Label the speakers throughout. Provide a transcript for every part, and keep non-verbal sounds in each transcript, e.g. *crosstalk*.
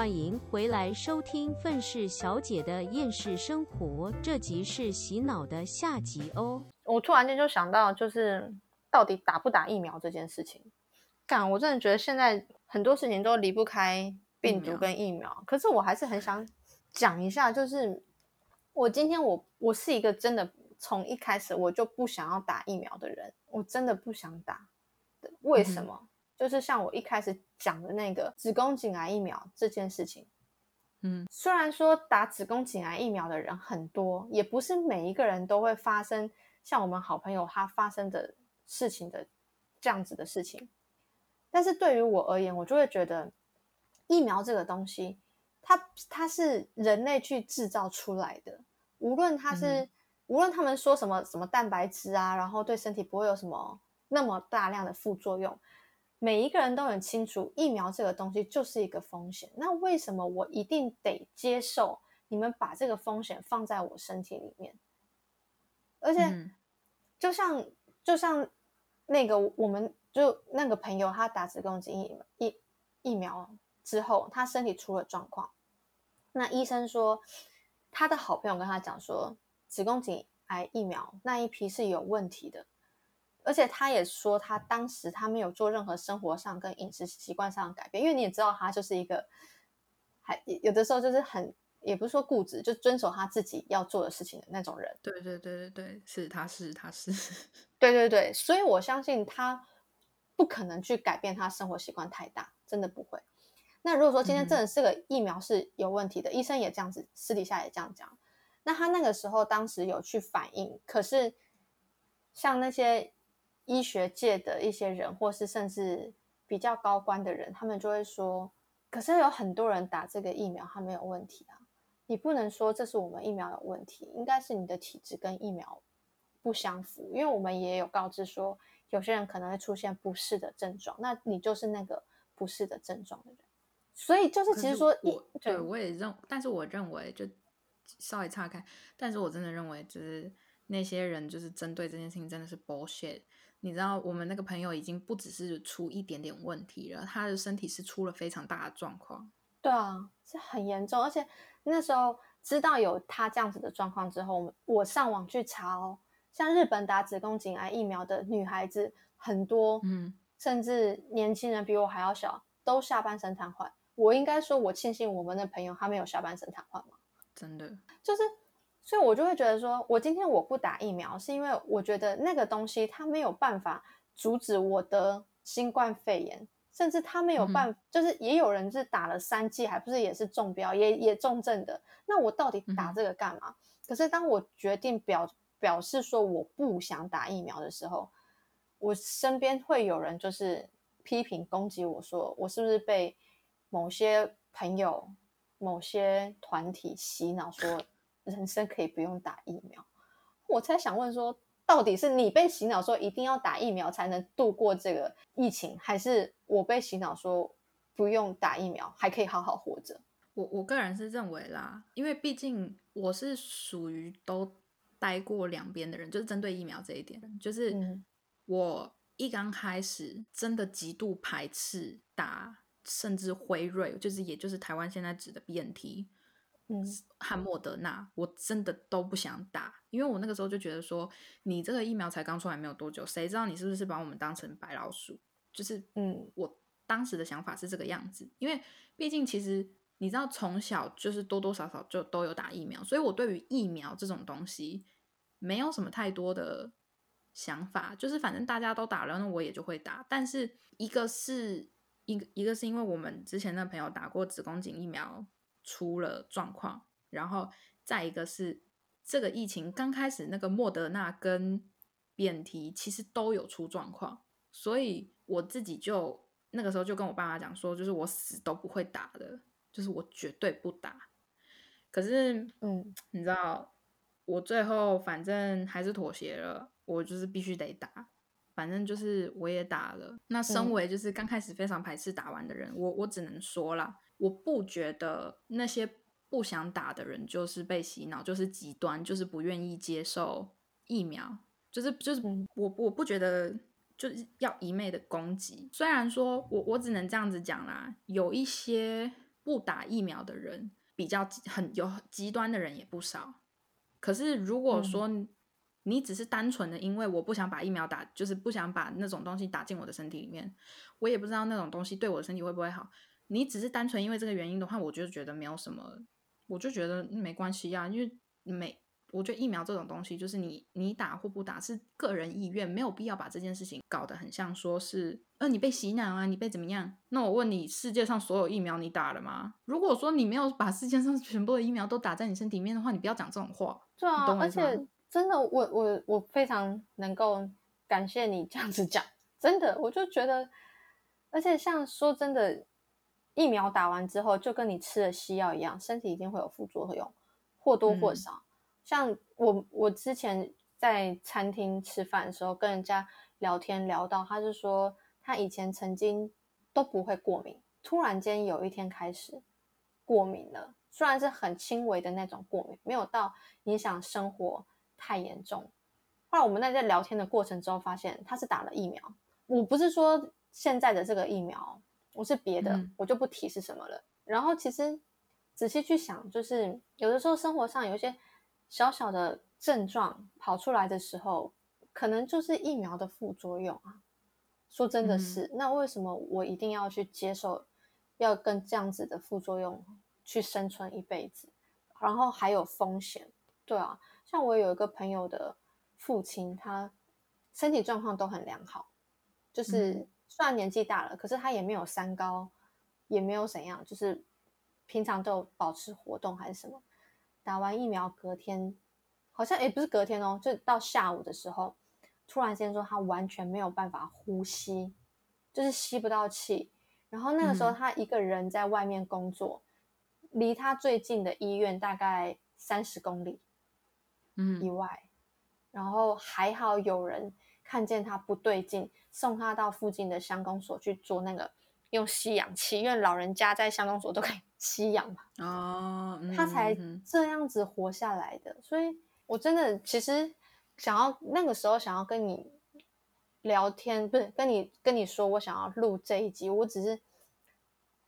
Speaker 1: 欢迎回来收听愤世小姐的厌世生活，这集是洗脑的下集哦。
Speaker 2: 我突然间就想到，就是到底打不打疫苗这件事情。干，我真的觉得现在很多事情都离不开病毒跟疫苗。可是我还是很想讲一下，就是我今天我我是一个真的从一开始我就不想要打疫苗的人，我真的不想打。为什么？就是像我一开始讲的那个子宫颈癌疫苗这件事情，
Speaker 3: 嗯，
Speaker 2: 虽然说打子宫颈癌疫苗的人很多，也不是每一个人都会发生像我们好朋友他发生的事情的这样子的事情，但是对于我而言，我就会觉得疫苗这个东西，它它是人类去制造出来的，无论它是无论他们说什么什么蛋白质啊，然后对身体不会有什么那么大量的副作用。每一个人都很清楚，疫苗这个东西就是一个风险。那为什么我一定得接受你们把这个风险放在我身体里面？而且，就像就像那个，我们就那个朋友，他打子宫颈疫疫疫苗之后，他身体出了状况。那医生说，他的好朋友跟他讲说，子宫颈癌疫苗那一批是有问题的。而且他也说，他当时他没有做任何生活上跟饮食习惯上的改变，因为你也知道，他就是一个还有的时候就是很也不是说固执，就遵守他自己要做的事情的那种人。
Speaker 3: 对对对对对，是他是他是，*laughs*
Speaker 2: 对对对，所以我相信他不可能去改变他生活习惯太大，真的不会。那如果说今天真的是个疫苗是有问题的，医生也这样子私底下也这样讲，那他那个时候当时有去反映，可是像那些。医学界的一些人，或是甚至比较高官的人，他们就会说：“可是有很多人打这个疫苗，他没有问题啊！你不能说这是我们疫苗有问题，应该是你的体质跟疫苗不相符。因为我们也有告知说，有些人可能会出现不适的症状，那你就是那个不适的症状的人。所以就是其实说，
Speaker 3: 我对我也认，但是我认为就稍微岔开，但是我真的认为，就是那些人就是针对这件事情真的是 bullshit。”你知道我们那个朋友已经不只是出一点点问题了，他的身体是出了非常大的状况。
Speaker 2: 对啊，是很严重。而且那时候知道有他这样子的状况之后，我上网去查哦，像日本打子宫颈癌疫苗的女孩子很多，
Speaker 3: 嗯，
Speaker 2: 甚至年轻人比我还要小，都下半身瘫痪。我应该说，我庆幸我们的朋友他没有下半身瘫痪吗？
Speaker 3: 真的，
Speaker 2: 就是。所以，我就会觉得说，我今天我不打疫苗，是因为我觉得那个东西它没有办法阻止我得新冠肺炎，甚至它没有办，就是也有人是打了三剂，还不是也是中标，也也重症的。那我到底打这个干嘛？可是当我决定表表示说我不想打疫苗的时候，我身边会有人就是批评攻击我说，我是不是被某些朋友、某些团体洗脑说。人生可以不用打疫苗，我才想问说，到底是你被洗脑说一定要打疫苗才能度过这个疫情，还是我被洗脑说不用打疫苗还可以好好活着？
Speaker 3: 我我个人是认为啦，因为毕竟我是属于都待过两边的人，就是针对疫苗这一点，就是我一刚开始真的极度排斥打，甚至辉瑞，就是也就是台湾现在指的 BNT。和莫德纳，我真的都不想打，因为我那个时候就觉得说，你这个疫苗才刚出来没有多久，谁知道你是不是把我们当成白老鼠？就是，
Speaker 2: 嗯，
Speaker 3: 我当时的想法是这个样子，因为毕竟其实你知道，从小就是多多少少就都有打疫苗，所以我对于疫苗这种东西没有什么太多的想法，就是反正大家都打了，那我也就会打。但是一个是一个一个是因为我们之前的朋友打过子宫颈疫苗。出了状况，然后再一个是这个疫情刚开始，那个莫德纳跟 BNT 其实都有出状况，所以我自己就那个时候就跟我爸妈讲说，就是我死都不会打的，就是我绝对不打。可是，
Speaker 2: 嗯，
Speaker 3: 你知道，我最后反正还是妥协了，我就是必须得打，反正就是我也打了。那身为就是刚开始非常排斥打完的人，我我只能说了。我不觉得那些不想打的人就是被洗脑，就是极端，就是不愿意接受疫苗，就是就是我我不觉得就是要一昧的攻击。虽然说我我只能这样子讲啦，有一些不打疫苗的人比较很有极端的人也不少。可是如果说你只是单纯的因为我不想把疫苗打，就是不想把那种东西打进我的身体里面，我也不知道那种东西对我的身体会不会好。你只是单纯因为这个原因的话，我就觉得没有什么，我就觉得没关系呀，因为每。我觉得疫苗这种东西，就是你你打或不打是个人意愿，没有必要把这件事情搞得很像说是，呃，你被洗脑啊，你被怎么样？那我问你，世界上所有疫苗你打了吗？如果说你没有把世界上 *laughs* 全部的疫苗都打在你身体里面的话，你不要讲这种话。
Speaker 2: 对啊，而且真的，我我我非常能够感谢你这样子讲，真的，我就觉得，而且像说真的，疫苗打完之后就跟你吃了西药一样，身体一定会有副作用，或多或少。像我，我之前在餐厅吃饭的时候，跟人家聊天聊到，他是说他以前曾经都不会过敏，突然间有一天开始过敏了，虽然是很轻微的那种过敏，没有到影响生活太严重。后来我们在在聊天的过程中发现，他是打了疫苗。我不是说现在的这个疫苗，我是别的，我就不提是什么了。然后其实仔细去想，就是有的时候生活上有一些。小小的症状跑出来的时候，可能就是疫苗的副作用啊。说真的是，那为什么我一定要去接受，要跟这样子的副作用去生存一辈子？然后还有风险，对啊。像我有一个朋友的父亲，他身体状况都很良好，就是虽然年纪大了，可是他也没有三高，也没有怎样，就是平常都保持活动还是什么。打完疫苗隔天，好像也不是隔天哦，就到下午的时候，突然间说他完全没有办法呼吸，就是吸不到气。然后那个时候他一个人在外面工作，离他最近的医院大概三十公里，
Speaker 3: 嗯，
Speaker 2: 以外。然后还好有人看见他不对劲，送他到附近的乡公所去做那个用吸氧气，因为老人家在乡公所都可以。*laughs* 吸氧嘛，
Speaker 3: 哦，
Speaker 2: 他才这样子活下来的。所以，我真的其实想要那个时候想要跟你聊天，不是跟你跟你说我想要录这一集，我只是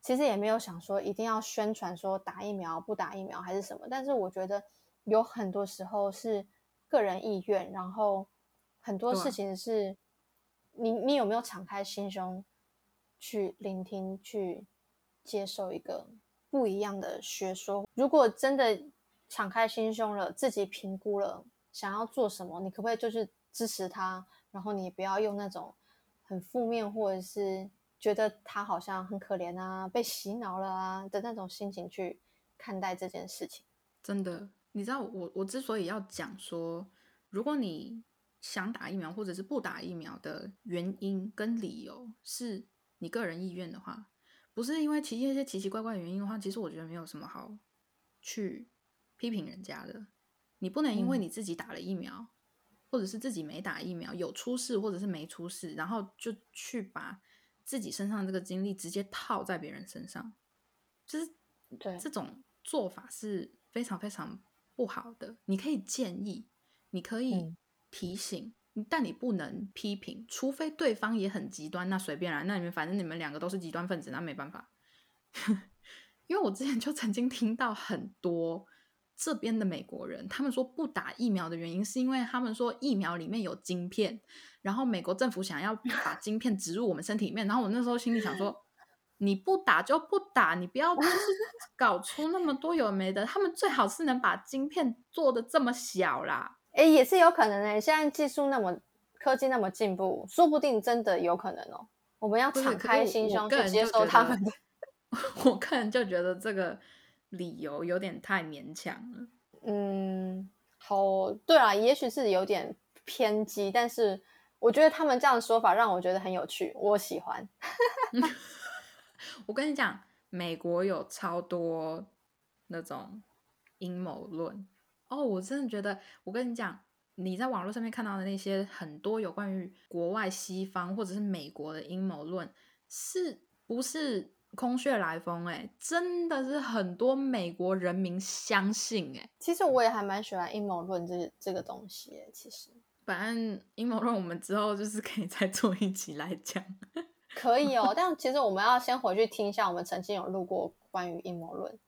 Speaker 2: 其实也没有想说一定要宣传说打疫苗不打疫苗还是什么。但是我觉得有很多时候是个人意愿，然后很多事情是你你有没有敞开心胸去聆听，去接受一个。不一样的学说，如果真的敞开心胸了，自己评估了想要做什么，你可不可以就是支持他？然后你不要用那种很负面，或者是觉得他好像很可怜啊，被洗脑了啊的那种心情去看待这件事情。
Speaker 3: 真的，你知道我我之所以要讲说，如果你想打疫苗或者是不打疫苗的原因跟理由是你个人意愿的话。不是因为其一些奇奇怪怪的原因的话，其实我觉得没有什么好去批评人家的。你不能因为你自己打了疫苗，或者是自己没打疫苗有出事，或者是没出事，然后就去把自己身上这个经历直接套在别人身上，就是
Speaker 2: 对
Speaker 3: 这种做法是非常非常不好的。你可以建议，你可以提醒。但你不能批评，除非对方也很极端，那随便啦。那你们反正你们两个都是极端分子，那没办法。*laughs* 因为我之前就曾经听到很多这边的美国人，他们说不打疫苗的原因是因为他们说疫苗里面有晶片，然后美国政府想要把晶片植入我们身体里面。然后我那时候心里想说，你不打就不打，你不要搞出那么多有没的。他们最好是能把晶片做的这么小啦。
Speaker 2: 哎，也是有可能哎，现在技术那么科技那么进步，说不定真的有可能哦。我们要敞开心胸去接受他们。*laughs*
Speaker 3: 我个人就觉得这个理由有点太勉强了。
Speaker 2: 嗯，好，对啊，也许是有点偏激，但是我觉得他们这样的说法让我觉得很有趣，我喜欢。*laughs*
Speaker 3: 我跟你讲，美国有超多那种阴谋论。哦，我真的觉得，我跟你讲，你在网络上面看到的那些很多有关于国外西方或者是美国的阴谋论，是不是空穴来风？哎，真的是很多美国人民相信。哎，
Speaker 2: 其实我也还蛮喜欢阴谋论这这个东西。其实，
Speaker 3: 反正阴谋论我们之后就是可以再做一集来讲。
Speaker 2: 可以哦，但其实我们要先回去听一下，我们曾经有录过关于阴谋论，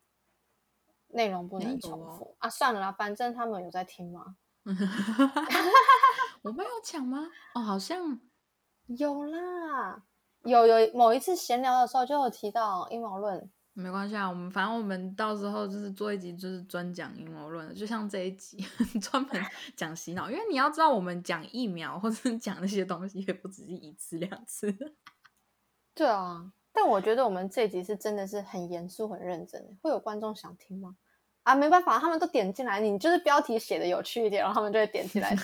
Speaker 2: 内容不能重
Speaker 3: 哦
Speaker 2: 复啊。算了啦，反正他们有在听吗？*laughs*
Speaker 3: 我们有讲吗？哦，好像
Speaker 2: 有啦，有有某一次闲聊的时候就有提到阴谋论。
Speaker 3: 没关系啊。我们反正我们到时候就是做一集，就是专讲阴谋论的，就像这一集 *laughs* 专门讲洗脑。因为你要知道，我们讲疫苗或者是 *laughs* 讲那些东西，也不只是一次两次。
Speaker 2: 对啊，但我觉得我们这集是真的是很严肃、很认真的。会有观众想听吗？啊，没办法，他们都点进来，你就是标题写的有趣一点，然后他们就会点进来。*laughs*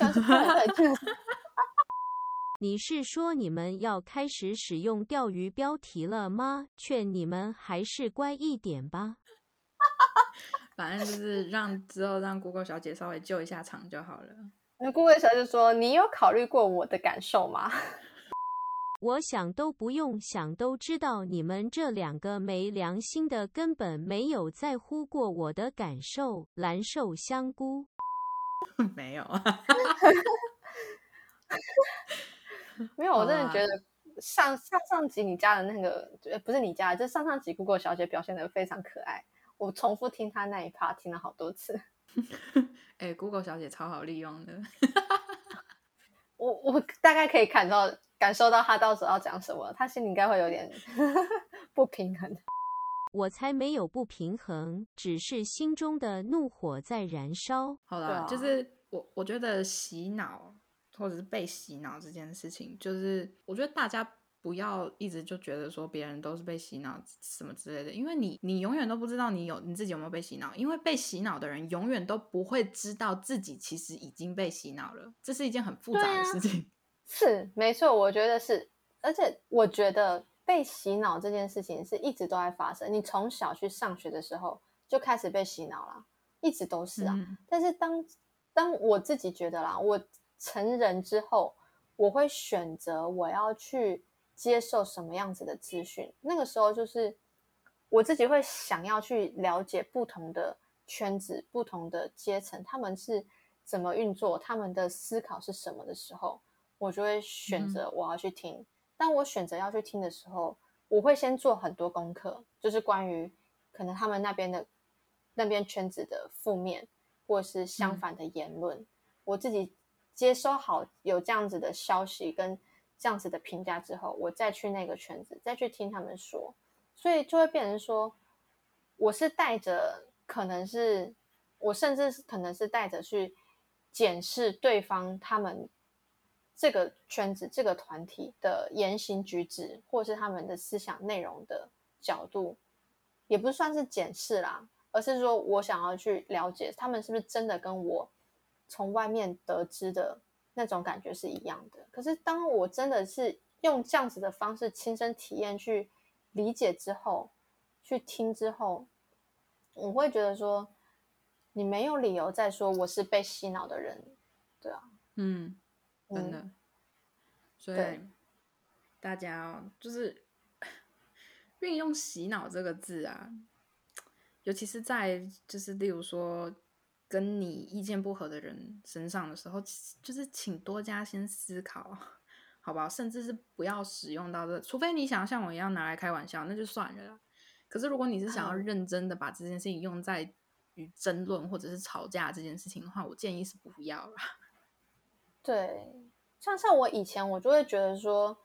Speaker 1: 你是说你们要开始使用钓鱼标题了吗？劝你们还是乖一点吧。*laughs*
Speaker 3: 反正就是让之后让 Google 小姐稍微救一下场就好了。
Speaker 2: 那顾问小姐说：“你有考虑过我的感受吗？”
Speaker 1: 我想都不用想都知道，你们这两个没良心的根本没有在乎过我的感受。蓝瘦香菇，*laughs*
Speaker 3: 没有啊，
Speaker 2: 没有，我真的觉得 *laughs* 上上上集你家的那个，呃不是你家的，就是上上集 Google 小姐表现的非常可爱。我重复听她那一趴听了好多次。*laughs*
Speaker 3: 哎、g o o g l e 小姐超好利用的。
Speaker 2: 我我大概可以感到感受到他到时候要讲什么，他心里应该会有点 *laughs* 不平衡。
Speaker 1: 我才没有不平衡，只是心中的怒火在燃烧。
Speaker 3: 好
Speaker 2: 了，啊
Speaker 3: 就是我我觉得洗脑或者是被洗脑这件事情，就是我觉得大家不要一直就觉得说别人都是被洗脑什么之类的，因为你你永远都不知道你有你自己有没有被洗脑，因为被洗脑的人永远都不会知道自己其实已经被洗脑了，这是一件很复杂的事情。*laughs*
Speaker 2: 是没错，我觉得是，而且我觉得被洗脑这件事情是一直都在发生。你从小去上学的时候就开始被洗脑了，一直都是啊。
Speaker 3: 嗯
Speaker 2: 但是当当我自己觉得啦，我成人之后，我会选择我要去接受什么样子的资讯。那个时候就是我自己会想要去了解不同的圈子、不同的阶层，他们是怎么运作，他们的思考是什么的时候，我就会选择我要去听。当我选择要去听的时候，我会先做很多功课，就是关于可能他们那边的那边圈子的负面或是相反的言论，我自己接收好有这样子的消息跟这样子的评价之后，我再去那个圈子，再去听他们说，所以就会变成说，我是带着可能是我甚至是可能是带着去检视对方他们这个圈子、这个团体的言行举止，或是他们的思想内容的角度，也不算是检视啦，而是说我想要去了解他们是不是真的跟我从外面得知的那种感觉是一样的。可是当我真的是用这样子的方式亲身体验去理解之后，去听之后，我会觉得说，你没有理由再说我是被洗脑的人，对啊，
Speaker 3: 嗯，真
Speaker 2: 嗯
Speaker 3: 的。所以大家哦就是 *laughs* 运用“洗脑”这个字啊，尤其是在就是例如说跟你意见不合的人身上的时候，就是请多加先思考，*laughs* 好不好？甚至是不要使用到这，除非你想要像我一样拿来开玩笑，那就算了啦。可是如果你是想要
Speaker 2: 嗯
Speaker 3: 认真的把这件事情用在与争论或者是吵架这件事情的话，我建议是不要啦。*laughs*
Speaker 2: 对，像像我以前我就会觉得说，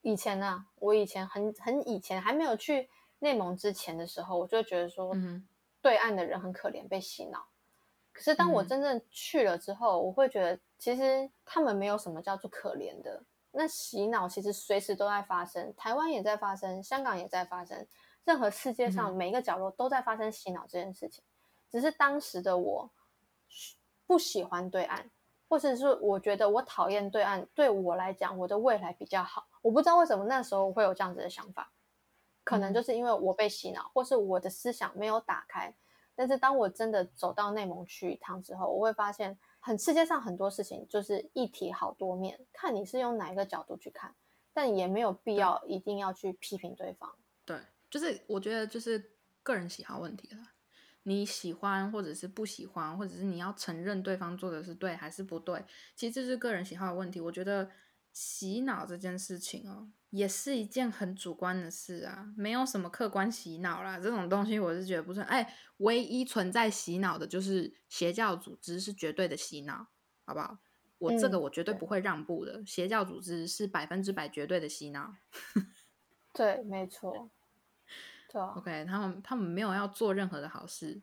Speaker 2: 以前呢、我以前很很以前还没有去内蒙之前的时候，我就会觉得说，
Speaker 3: 嗯
Speaker 2: 对岸的人很可怜，被洗脑。可是当我
Speaker 3: 嗯
Speaker 2: 真正去了之后，我会觉得其实他们没有什么叫做可怜的。那洗脑其实随时都在发生，台湾也在发生，香港也在发生，任何世界上
Speaker 3: 嗯
Speaker 2: 每一个角落都在发生洗脑这件事情。只是当时的我不喜欢对岸，或者是我觉得我讨厌对岸，对我来讲，我的未来比较好。我不知道为什么那时候我会有这样子的想法，可能
Speaker 3: 嗯
Speaker 2: 就是因为我被洗脑，或是我的思想没有打开。但是当我真的走到内蒙去一趟之后，我会发现，很世界上很多事情就是一体好多面，看你是用哪一个角度去看，但也没有必要一定要去批评对方。
Speaker 3: 对，就是我觉得就是个人喜好问题了。你喜欢或者是不喜欢，或者是你要承认对方做的是对还是不对，其实这是个人喜好的问题。我觉得洗脑这件事情哦，也是一件很主观的事啊，没有什么客观洗脑啦，这种东西我是觉得不算。哎，唯一存在洗脑的就是邪教组织是绝对的洗脑，好不好？我这个我绝对不会让步的，邪教组织是百分之百绝对的洗脑。*laughs*
Speaker 2: 对，没错。对
Speaker 3: ，OK，他们他们没有要做任何的好事。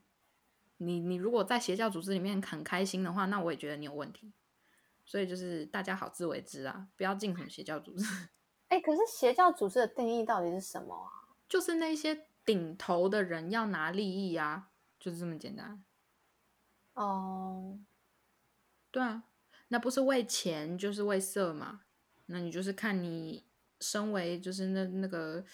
Speaker 3: 你你如果在邪教组织里面很开心的话，那我也觉得你有问题。所以就是大家好自为之啊，不要进什么邪教组织。
Speaker 2: 哎，可是邪教组织的定义到底是什么啊？
Speaker 3: 就是那些顶头的人要拿利益啊，就是这么简单。
Speaker 2: 哦，
Speaker 3: 对啊，那不是为钱就是为色嘛？那你就是看你身为就是那那个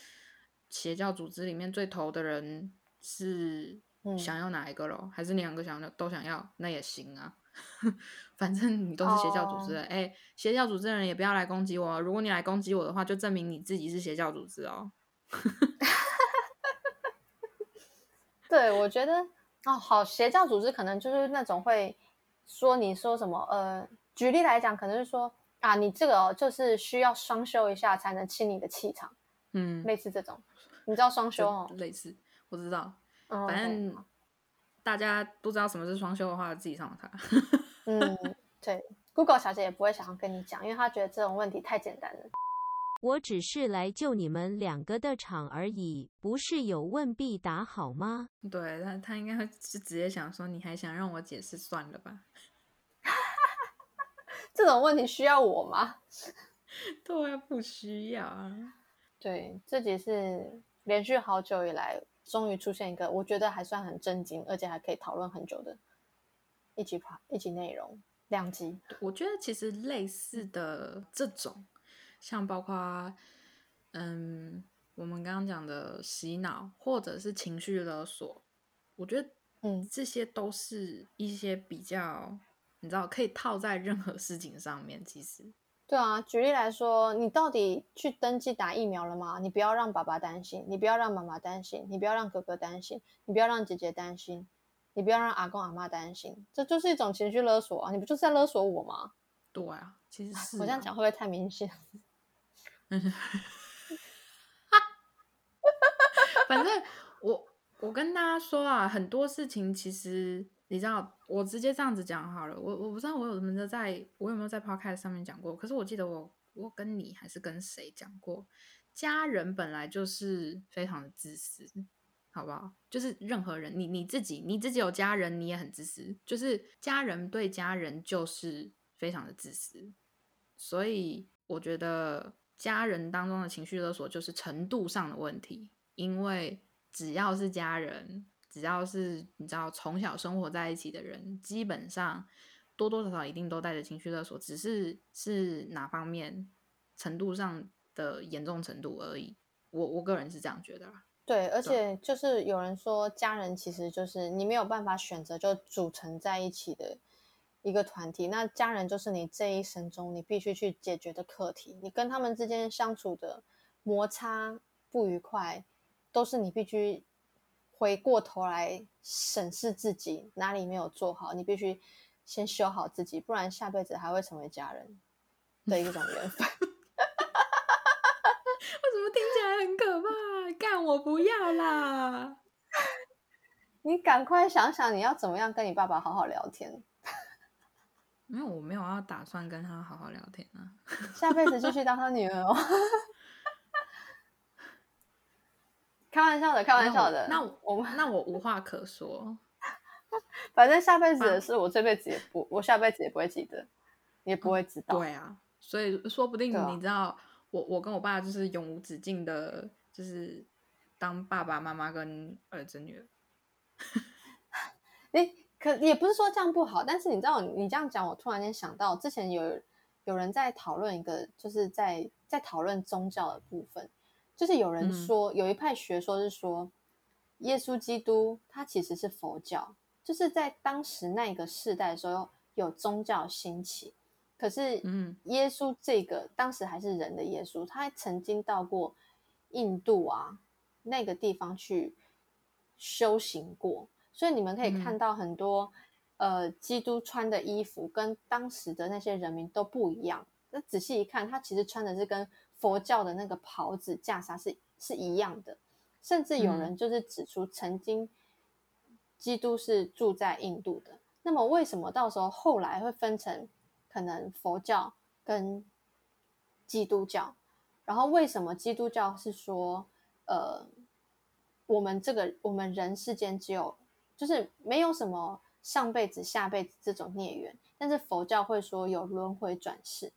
Speaker 3: 邪教组织里面最头的人是想要哪一个咯？还是两个想要都想要？那也行啊。*laughs* 反正你都是邪教组织的，哎，邪教组织的人也不要来攻击我。如果你来攻击我的话，就证明你自己是邪教组织哦。*laughs*
Speaker 2: 对，我觉得哦，好，邪教组织可能就是那种会说你说什么，呃，举例来讲，可能是说啊，你这个就是需要双修一下才能清你的气场，
Speaker 3: 嗯，
Speaker 2: 类似这种，你知道双修哦？
Speaker 3: 类似，我知道，反正。大家不知道什么是双休的话，自己上网查。*laughs*
Speaker 2: 嗯，对，Google 小姐也不会想要跟你讲，因为她觉得这种问题太简单了。
Speaker 1: 我只是来救你们两个的场而已，不是有问必答好吗？
Speaker 3: 对他，他应该是直接想说，你还想让我解释，算了吧。*laughs*
Speaker 2: 这种问题需要我吗？*laughs*
Speaker 3: 对，不需要啊。
Speaker 2: 对，这集是连续好久以来。终于出现一个我觉得还算很震惊，而且还可以讨论很久的一集话一集内容两集。
Speaker 3: 我觉得其实类似的这种，像包括嗯，我们刚刚讲的洗脑或者是情绪勒索，我觉得
Speaker 2: 嗯，
Speaker 3: 这些都是一些比较你知道可以套在任何事情上面，其实。
Speaker 2: 对啊，举例来说，你到底去登记打疫苗了吗？你不要让爸爸担心，你不要让妈妈担心，你不要让哥哥担心，你不要让姐姐担心，你不要让阿公阿妈担心，这就是一种情绪勒索啊！你不就是在勒索我吗？
Speaker 3: 对啊，其实是
Speaker 2: 我这样讲会不会太明显？*laughs*
Speaker 3: 反正我我跟大家说啊，很多事情其实。你知道，我直接这样子讲好了。我我不知道我有没有在，我有没有在 podcast 上面讲过。可是我记得我我跟你还是跟谁讲过，家人本来就是非常的自私，好不好？就是任何人，你你自己你自己有家人，你也很自私。就是家人对家人就是非常的自私，所以我觉得家人当中的情绪勒索就是程度上的问题，因为只要是家人。只要是你知道从小生活在一起的人，基本上多多少少一定都带着情绪勒索，只是是哪方面程度上的严重程度而已。我我个人是这样觉得啦。
Speaker 2: 对，而且就是有人说，家人其实就是你没有办法选择就组成在一起的一个团体，那家人就是你这一生中你必须去解决的课题。你跟他们之间相处的摩擦不愉快，都是你必须。回过头来审视自己哪里没有做好，你必须先修好自己，不然下辈子还会成为家人 *laughs* 的一种缘分。*laughs* 我
Speaker 3: 怎么听起来很可怕？干我不要啦！*laughs*
Speaker 2: 你赶快想想，你要怎么样跟你爸爸好好聊天？
Speaker 3: 没有，我没有要打算跟他好好聊天啊。
Speaker 2: 下辈子继续当他女儿哦。开玩笑的，开玩笑的。
Speaker 3: 那我那我无话可说。*laughs*
Speaker 2: 反正下辈子的事，我这辈子也不，我下辈子也不会记得，也不会知道。
Speaker 3: 对啊，所以说不定你知道，我我跟我爸就是永无止境的，就是当爸爸妈妈跟儿子女儿。*laughs*
Speaker 2: 哎，可也不是说这样不好，但是你知道，你这样讲，我突然间想到，之前有有人在讨论一个，就是在在讨论宗教的部分。就是有人说，有一派学说是说，耶稣基督他其实是佛教，就是在当时那个世代的时候有宗教兴起，可是，嗯，耶稣这个当时还是人的耶稣，他还曾经到过印度啊那个地方去修行过，所以你们可以看到很多呃基督穿的衣服跟当时的那些人民都不一样，那仔细一看，他其实穿的是跟佛教的那个袍子袈裟是是一样的，甚至有人就是指出，曾经基督是住在印度的。那么为什么到时候后来会分成可能佛教跟基督教？然后为什么基督教是说，呃，我们这个我们人世间只有就是没有什么上辈子下辈子这种孽缘，但是佛教会说有轮回转世。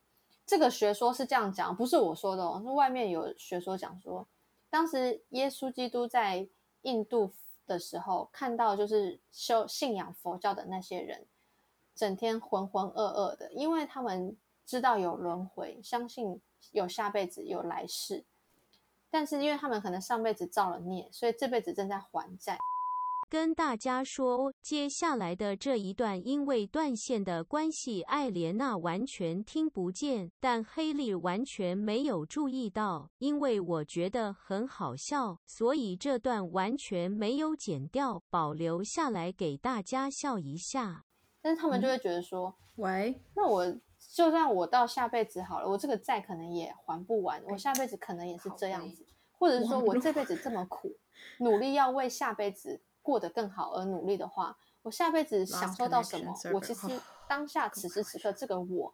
Speaker 2: 这个学说是这样讲，不是我说的哦，是外面有学说讲说，当时耶稣基督在印度的时候，看到就是修信仰佛教的那些人，整天浑浑噩噩的，因为他们知道有轮回，相信有下辈子有来世，但是因为他们可能上辈子造了孽，所以这辈子正在还债。
Speaker 1: 跟大家说，接下来的这一段因为断线的关系，艾莲娜完全听不见，但黑莉完全没有注意到，因为我觉得很好笑，所以这段完全没有剪掉，保留下来给大家笑一下。
Speaker 2: 但是他们就会觉得说，
Speaker 3: 喂，
Speaker 2: 那我就算我到下辈子好了，我这个债可能也还不完，我下辈子可能也是这样子，或者是说我这辈子这么苦，努力要为下辈子。过得更好而努力的话，我下辈子享受到什么？我其实当下此时此刻这个我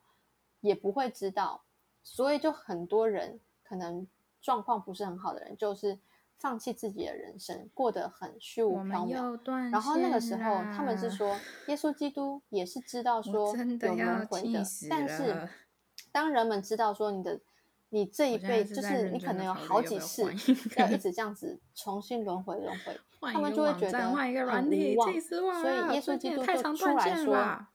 Speaker 2: 也不会知道，所以就很多人可能状况不是很好的人，就是放弃自己的人生，过得很虚无缥缈。然后那个时候他们是说，耶稣基督也是知道说有轮回的，但是当人们知道说你的。你这一辈就是你可能有好几次要一直这样子重新轮回轮回，他们就会觉得很无望。所以耶稣基督就出来说，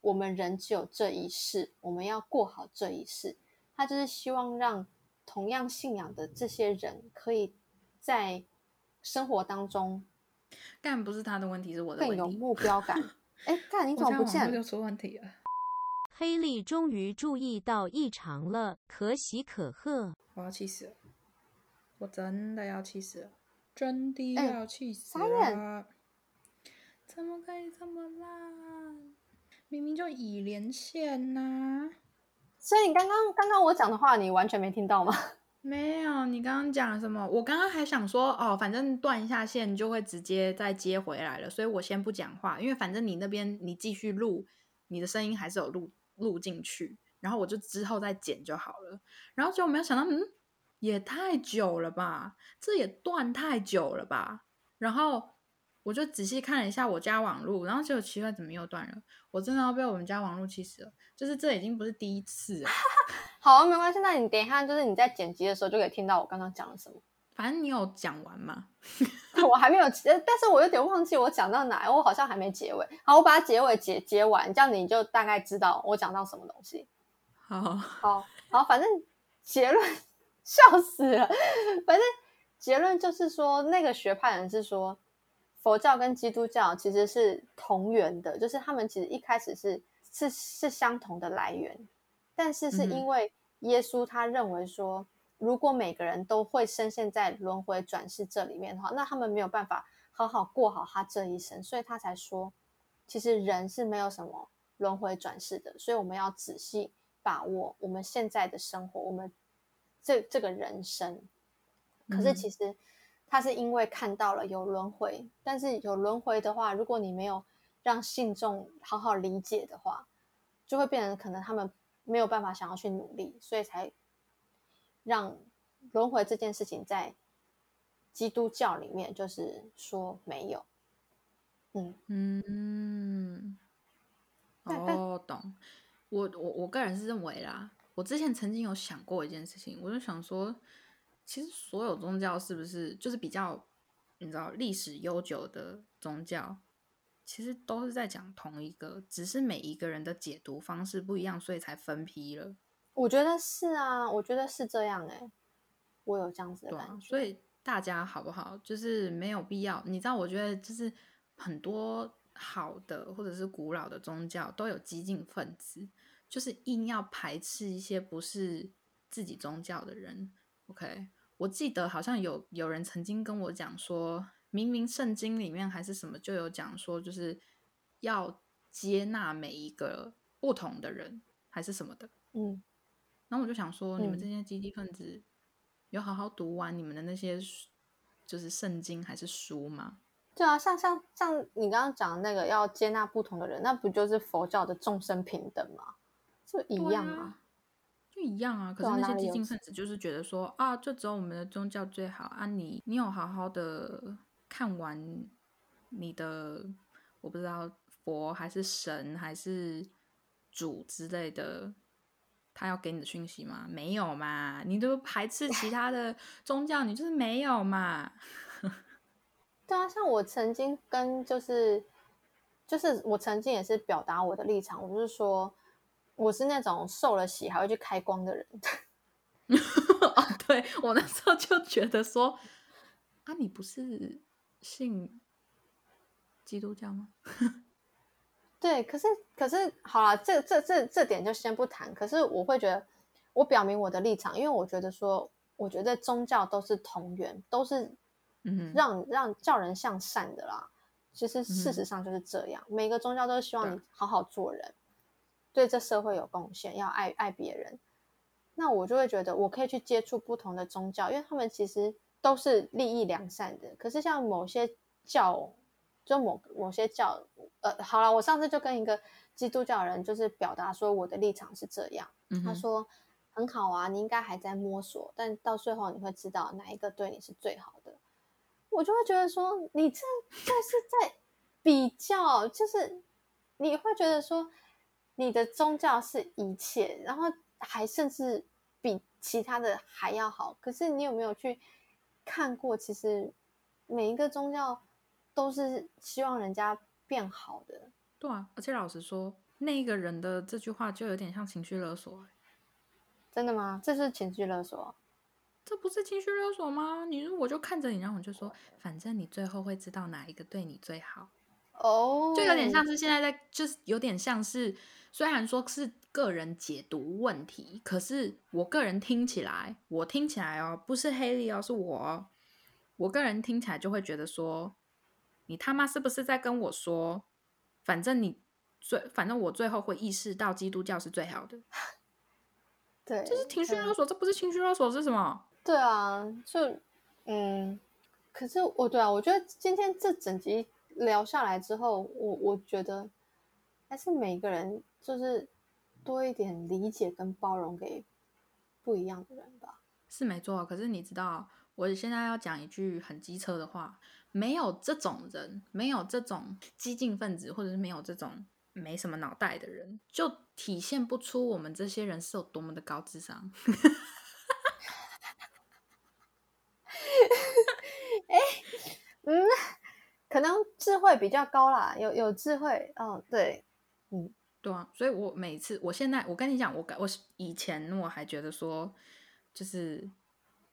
Speaker 2: 我们人只有这一世，我们要过好这一世。他就是希望让同样信仰的这些人，可以在生活当中，
Speaker 3: 干不是他的问题，是我的问
Speaker 2: 题，更有目标感。*laughs* 哎，干你怎么不见？
Speaker 3: 就出问题了。
Speaker 1: 黑利终于注意到异常了，可喜可贺。
Speaker 3: 我要气死了！我真的要气死了！真的要气死了！怎么可以这么烂？明明就已连线呐！
Speaker 2: 所以你刚刚刚刚我讲的话，你完全没听到吗？*laughs*
Speaker 3: 没有，你刚刚讲什么？我刚刚还想说，哦，反正断一下线就会直接再接回来了，所以我先不讲话，因为反正你那边你继续录，你的声音还是有录。录进去，然后我就之后再剪就好了。然后结果没有想到，嗯，也太久了吧，这也断太久了吧。然后我就仔细看了一下我家网络，然后结果奇怪，怎么又断了？我真的要被我们家网络气死了。就是这已经不是第一次了。*laughs*
Speaker 2: 好啊，没关系，那你等一下，就是你在剪辑的时候就可以听到我刚刚讲了什么。*laughs*
Speaker 3: 反正你有讲完吗？*laughs*
Speaker 2: 我还没有，但是我有点忘记我讲到哪，我好像还没结尾。好，我把它结尾结结完，这样你就大概知道我讲到什么东西。
Speaker 3: 好
Speaker 2: 好好，反正结论笑死了。反正结论就是说，那个学派人是说，佛教跟基督教其实是同源的，就是他们其实一开始是是是相同的来源，但是是因为耶稣他认为说。如果每个人都会深陷在轮回转世这里面的话，那他们没有办法好好过好他这一生，所以他才说，其实人是没有什么轮回转世的，所以我们要仔细把握我们现在的生活，我们这这个人生。可是其实他是因为看到了有轮回，但是有轮回的话，如果你没有让信众好好理解的话，就会变成可能他们没有办法想要去努力，所以才。让轮回这件事情在基督教里面，就是说没有。嗯
Speaker 3: 嗯，哦，懂。我我我个人是认为啦，我之前曾经有想过一件事情，我就想说，其实所有宗教是不是就是比较你知道历史悠久的宗教，其实都是在讲同一个，只是每一个人的解读方式不一样，所以才分批了。
Speaker 2: 我觉得是啊，我觉得是这样哎，我有这样子的感觉。
Speaker 3: 所以大家好不好？就是没有必要。你知道，我觉得就是很多好的或者是古老的宗教都有激进分子，就是硬要排斥一些不是自己宗教的人。OK，我记得好像有有人曾经跟我讲说，明明圣经里面还是什么就有讲说，就是要接纳每一个不同的人，还是什么的。
Speaker 2: 嗯。
Speaker 3: 然后我就想说，你们
Speaker 2: 嗯
Speaker 3: 这些积极分子有好好读完你们的那些就是圣经还是书吗？
Speaker 2: 对啊，像像像你刚刚讲的那个要接纳不同的人，那不就是佛教的众生平等吗？就一样啊。
Speaker 3: 就一样啊，可是那些激进分子就是觉得说啊，就只有我们的宗教最好啊你，你有好好的看完你的，我不知道佛还是神还是主之类的，他要给你的讯息吗？没有嘛，你都排斥其他的宗教，你就是没有嘛。*laughs*
Speaker 2: 对啊，像我曾经跟就是就是我曾经也是表达我的立场，我就是说我是那种受了洗还会去开光的人。*laughs*
Speaker 3: 哦，对我那时候就觉得说，啊，你不是信基督教吗？*laughs*
Speaker 2: 对，可是可是好了，这这这这点就先不谈。可是我会觉得，我表明我的立场，因为我觉得说，我觉得宗教都是同源，都是
Speaker 3: 嗯
Speaker 2: 让让叫人向善的啦。其实
Speaker 3: 嗯
Speaker 2: 事实上就是这样，每个宗教都是希望你好好做人，对这社会有贡献，要爱爱别人。那我就会觉得，我可以去接触不同的宗教，因为他们其实都是利益良善的。可是像某些教，就某某些教，呃，好了，我上次就跟一个基督教人就是表达说我的立场是这样，
Speaker 3: 嗯
Speaker 2: 他说很好啊，你应该还在摸索，但到最后你会知道哪一个对你是最好的。我就会觉得说，你这这是在比较，就是你会觉得说，你的宗教是一切，然后还甚至比其他的还要好。可是你有没有去看过？其实每一个宗教都是希望人家变好的。
Speaker 3: 对啊，而且老实说，那个人的这句话就有点像情绪勒索欸、
Speaker 2: 真的吗？这是情绪勒索。
Speaker 3: 这不是情绪勒索吗？你我就看着你，然后我就说，反正你最后会知道哪一个对你最好，
Speaker 2: 哦，
Speaker 3: 就有点像是现在在，就是有点像是，虽然说是个人解读问题，可是我个人听起来，我听起来哦，不是黑莉哦，是我哦，我个人听起来就会觉得说，你他妈是不是在跟我说，反正你最，反正我最后会意识到基督教是最好的，*laughs*
Speaker 2: 对，
Speaker 3: 这是情绪
Speaker 2: 嗯
Speaker 3: 勒索，这不是情绪勒索是什么？
Speaker 2: 对啊，就嗯，可是我对啊，我觉得今天这整集聊下来之后，我我觉得还是每个人就是多一点理解跟包容给不一样的人吧。
Speaker 3: 是没错，可是你知道，我现在要讲一句很机车的话，没有这种人，没有这种激进分子，或者是没有这种没什么脑袋的人，就体现不出我们这些人是有多么的高智商。*laughs*
Speaker 2: 哎嗯，可能智慧比较高啦，有有智慧哦，对，
Speaker 3: 对啊，所以我每次，我现在我跟你讲，我感我以前我还觉得说，就是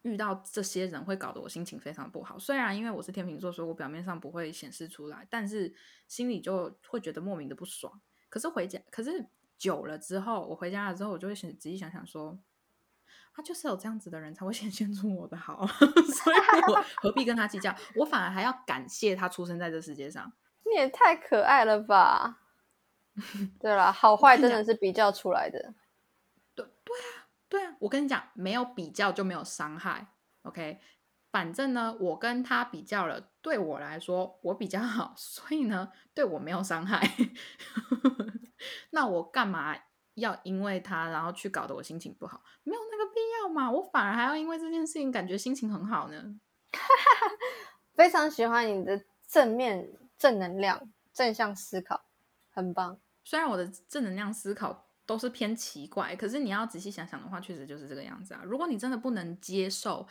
Speaker 3: 遇到这些人会搞得我心情非常不好。虽然因为我是天秤座，所以我表面上不会显示出来，但是心里就会觉得莫名的不爽。可是回家，可是久了之后，我回家了之后，我就会想仔细想想说，他就是有这样子的人才会显现出我的好，*laughs* 所以我 *laughs* 何必跟他计较？我反而还要感谢他出生在这世界上。
Speaker 2: 你也太可爱了吧？*laughs* 对啦，好坏真的是比较出来的。
Speaker 3: 对对啊，对啊，我跟你讲，没有比较就没有伤害。OK，反正呢，我跟他比较了，对我来说我比较好，*laughs* 所以呢，对我没有伤害。*laughs* 那我干嘛要因为他然后去搞得我心情不好？没有那个必要嘛，我反而还要因为这件事情感觉心情很好呢。
Speaker 2: 非常喜欢你的正面、正能量、正向思考，很棒。
Speaker 3: 虽然我的正能量思考都是偏奇怪，可是你要仔细想想的话，确实就是这个样子啊。如果你真的不能接受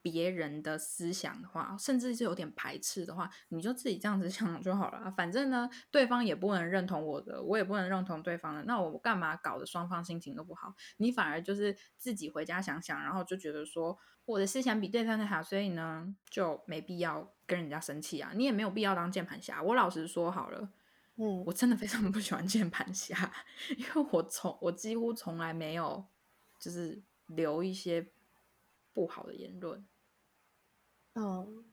Speaker 3: 别人的思想的话，甚至是有点排斥的话，你就自己这样子 *laughs* 想就好了。反正呢，对方也不能认同我的，我也不能认同对方的，那我干嘛搞得双方心情都不好？你反而就是自己回家想想，然后就觉得说我的思想比对方的好，所以呢就没必要跟人家生气啊。你也没有必要当键盘侠。我老实说好了。
Speaker 2: 嗯，
Speaker 3: 我真的非常不喜欢键盘侠，因为我从我几乎从来没有就是留一些不好的言论。
Speaker 2: 嗯，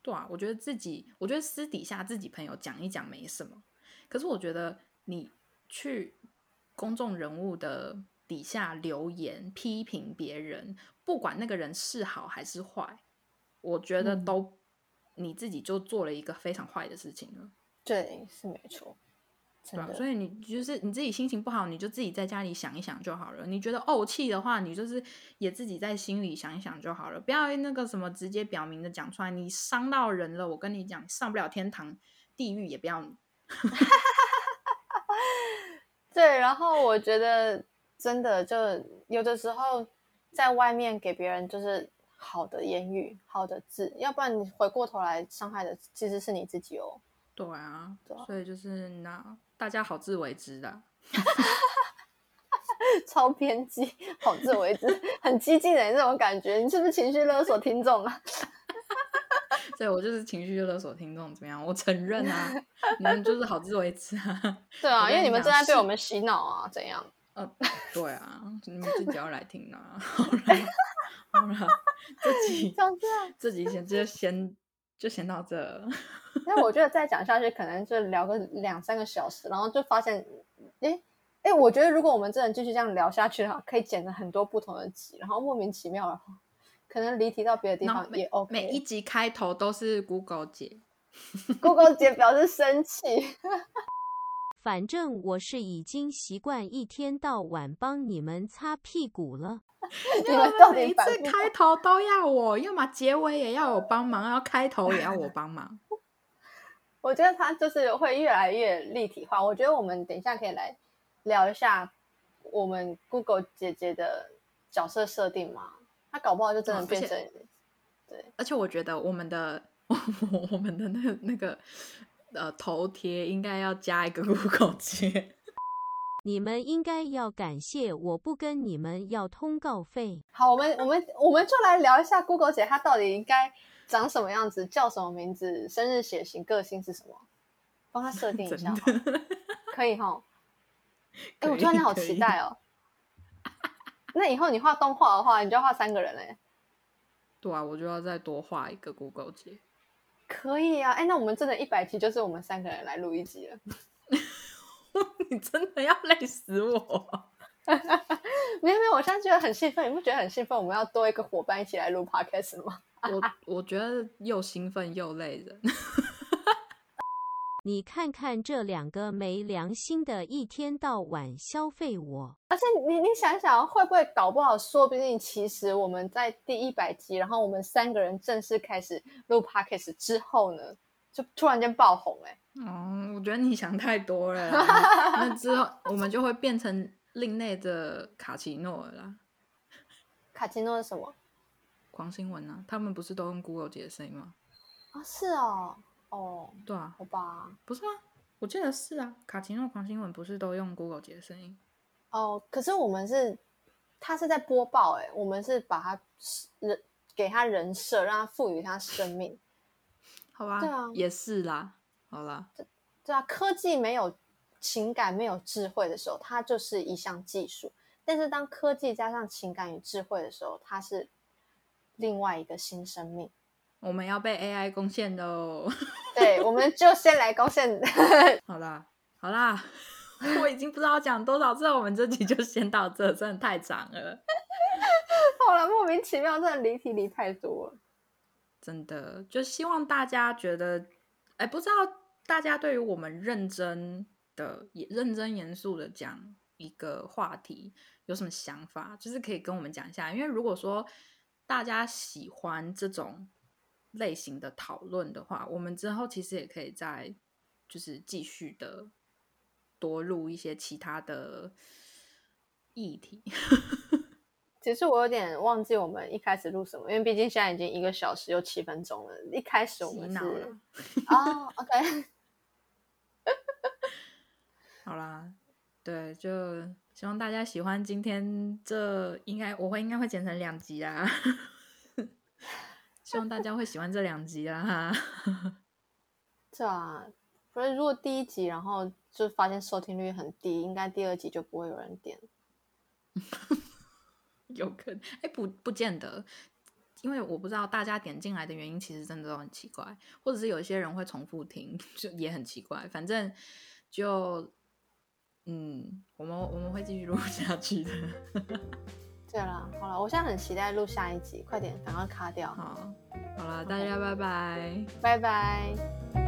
Speaker 3: 对啊，我觉得自己，我觉得私底下自己朋友讲一讲没什么，可是我觉得你去公众人物的底下留言批评别人，不管那个人是好还是坏，我觉得
Speaker 2: 嗯
Speaker 3: 都、你自己就做了一个非常坏的事情了。
Speaker 2: 对，是没错，
Speaker 3: 对啊，
Speaker 2: 真的。
Speaker 3: 所以你就是你自己心情不好，你就自己在家里想一想就好了。你觉得怄气的话，你就是也自己在心里想一想就好了，不要那个什么直接表明的讲出来。你伤到人了，我跟你讲，上不了天堂，地狱也不要你。*laughs*
Speaker 2: 对，然后我觉得真的就有的时候在外面给别人就是好的言语、好的字，要不然你回过头来伤害的其实是你自己哦。
Speaker 3: 对啊，
Speaker 2: 对啊
Speaker 3: 所以就是那大家好自为之的。*laughs* *laughs*
Speaker 2: 超偏激，好自为之，很激进的这种感觉，你是不是情绪勒索听众啊？*laughs*
Speaker 3: 对我就是情绪勒索听众，怎么样？我承认啊，你们就是好自为之啊。
Speaker 2: 对啊，因为你们正在被我们洗脑啊，怎样？
Speaker 3: 呃，对啊，你们自己要来听啊。好了，好了，这集
Speaker 2: 像这样，
Speaker 3: 这集先就先就先到这。
Speaker 2: 因为我觉得再讲下去，可能就聊个两三个小时，然后就发现，哎哎，我觉得如果我们真的继续这样聊下去的话，可以剪了很多不同的集，然后莫名其妙的话，可能离题到别的地方也 OK。
Speaker 3: 每一集开头都是 Google 姐
Speaker 2: ，Google 姐表示生气，
Speaker 1: 反正我是已经习惯一天到晚帮你们擦屁股了。*laughs*
Speaker 2: 你们到
Speaker 3: 每一次开头都要我，要么结尾也要我帮忙，要开头也要我帮忙。*laughs*
Speaker 2: 我觉得他就是会越来越立体化。我觉得我们等一下可以来聊一下我们 Google 姐姐的角色设定嘛，她搞不好就真的变成
Speaker 3: 而且我觉得我们的我 *laughs* 我们的那个那个呃头贴应该要加一个 *laughs* Google 姐。
Speaker 1: 你们应该要感谢我不跟你们要通告费。
Speaker 2: 好，我们我们我们就来聊一下 Google 姐她到底应该长什么样子，叫什么名字，生日、血型、个性是什么，帮她设定一下可以哈。*laughs* 哎，我突然间好期待哦。*laughs* 那以后你画动画的话，你就要画三个人嘞。
Speaker 3: 对啊，我就要再多画一个 Google 姐。
Speaker 2: 可以啊，哎，那我们真的一百集就是我们三个人来录一集了。*laughs*
Speaker 3: 你真的要累死我！*laughs*
Speaker 2: 没有没有，我现在觉得很兴奋，你不觉得很兴奋？我们要多一个伙伴一起来录 podcast 吗？
Speaker 3: 我我觉得又兴奋又累人。
Speaker 1: 你看看这两个没良心的，一天到晚消费我。
Speaker 2: 而且你你想想，会不会搞不好？说不定其实我们在第一百集，然后我们三个人正式开始录 podcast 之后呢，就突然间爆红哎、
Speaker 3: 哦，我觉得你想太多了。*laughs* 那之后我们就会变成另类的卡奇诺了啦。
Speaker 2: 卡奇诺是什么？
Speaker 3: 狂新闻啊，他们不是都用 Google 解的声音吗？
Speaker 2: 啊、是哦，哦，
Speaker 3: 对啊，
Speaker 2: 好吧，
Speaker 3: 不是啊？我记得是啊，卡奇诺狂新闻不是都用 Google 姐的声音？
Speaker 2: 哦，可是我们是，他是在播报哎、我们是把他人给他人设，让他赋予他生命。*laughs*
Speaker 3: 好吧，
Speaker 2: 对啊
Speaker 3: 也是啦。好啦，
Speaker 2: 对啊，科技没有情感、没有智慧的时候，它就是一项技术；但是当科技加上情感与智慧的时候，它是另外一个新生命。
Speaker 3: 我们要被 AI 攻陷喽！
Speaker 2: 对，我们就先来攻陷。*laughs*
Speaker 3: 好啦，好啦，我已经不知道讲多少次了，我们这集就先到这，真的太长了，*laughs*
Speaker 2: 好了，莫名其妙，真的离题离太多了。*laughs*
Speaker 3: 真的。就希望大家觉得，哎，不知道大家对于我们认真的、也认真严肃的讲一个话题有什么想法，就是可以跟我们讲一下。因为如果说大家喜欢这种类型的讨论的话，我们之后其实也可以再就是继续的多录一些其他的议题。*laughs*
Speaker 2: 其实我有点忘记我们一开始录什么，因为毕竟现在已经一个小时又七分钟了。一开始我
Speaker 3: 洗
Speaker 2: 们是
Speaker 3: 脑了
Speaker 2: 哦，OK，*laughs*
Speaker 3: 好啦，对，就希望大家喜欢今天这应该我会应该会剪成两集啦，*laughs* 希望大家会喜欢这两集啦。*laughs*
Speaker 2: 是啊，所以如果第一集然后就发现收听率很低，应该第二集就不会有人点。*laughs*
Speaker 3: 有可能，哎，不，不见得，因为我不知道大家点进来的原因，其实真的都很奇怪，或者是有一些人会重复听，*laughs* 就也很奇怪。反正就嗯，我们我们会继续录下去的。
Speaker 2: 对了，好了，我现在很期待录下一集，快点，赶快卡掉。
Speaker 3: 好，好了，大家拜拜。
Speaker 2: 拜拜。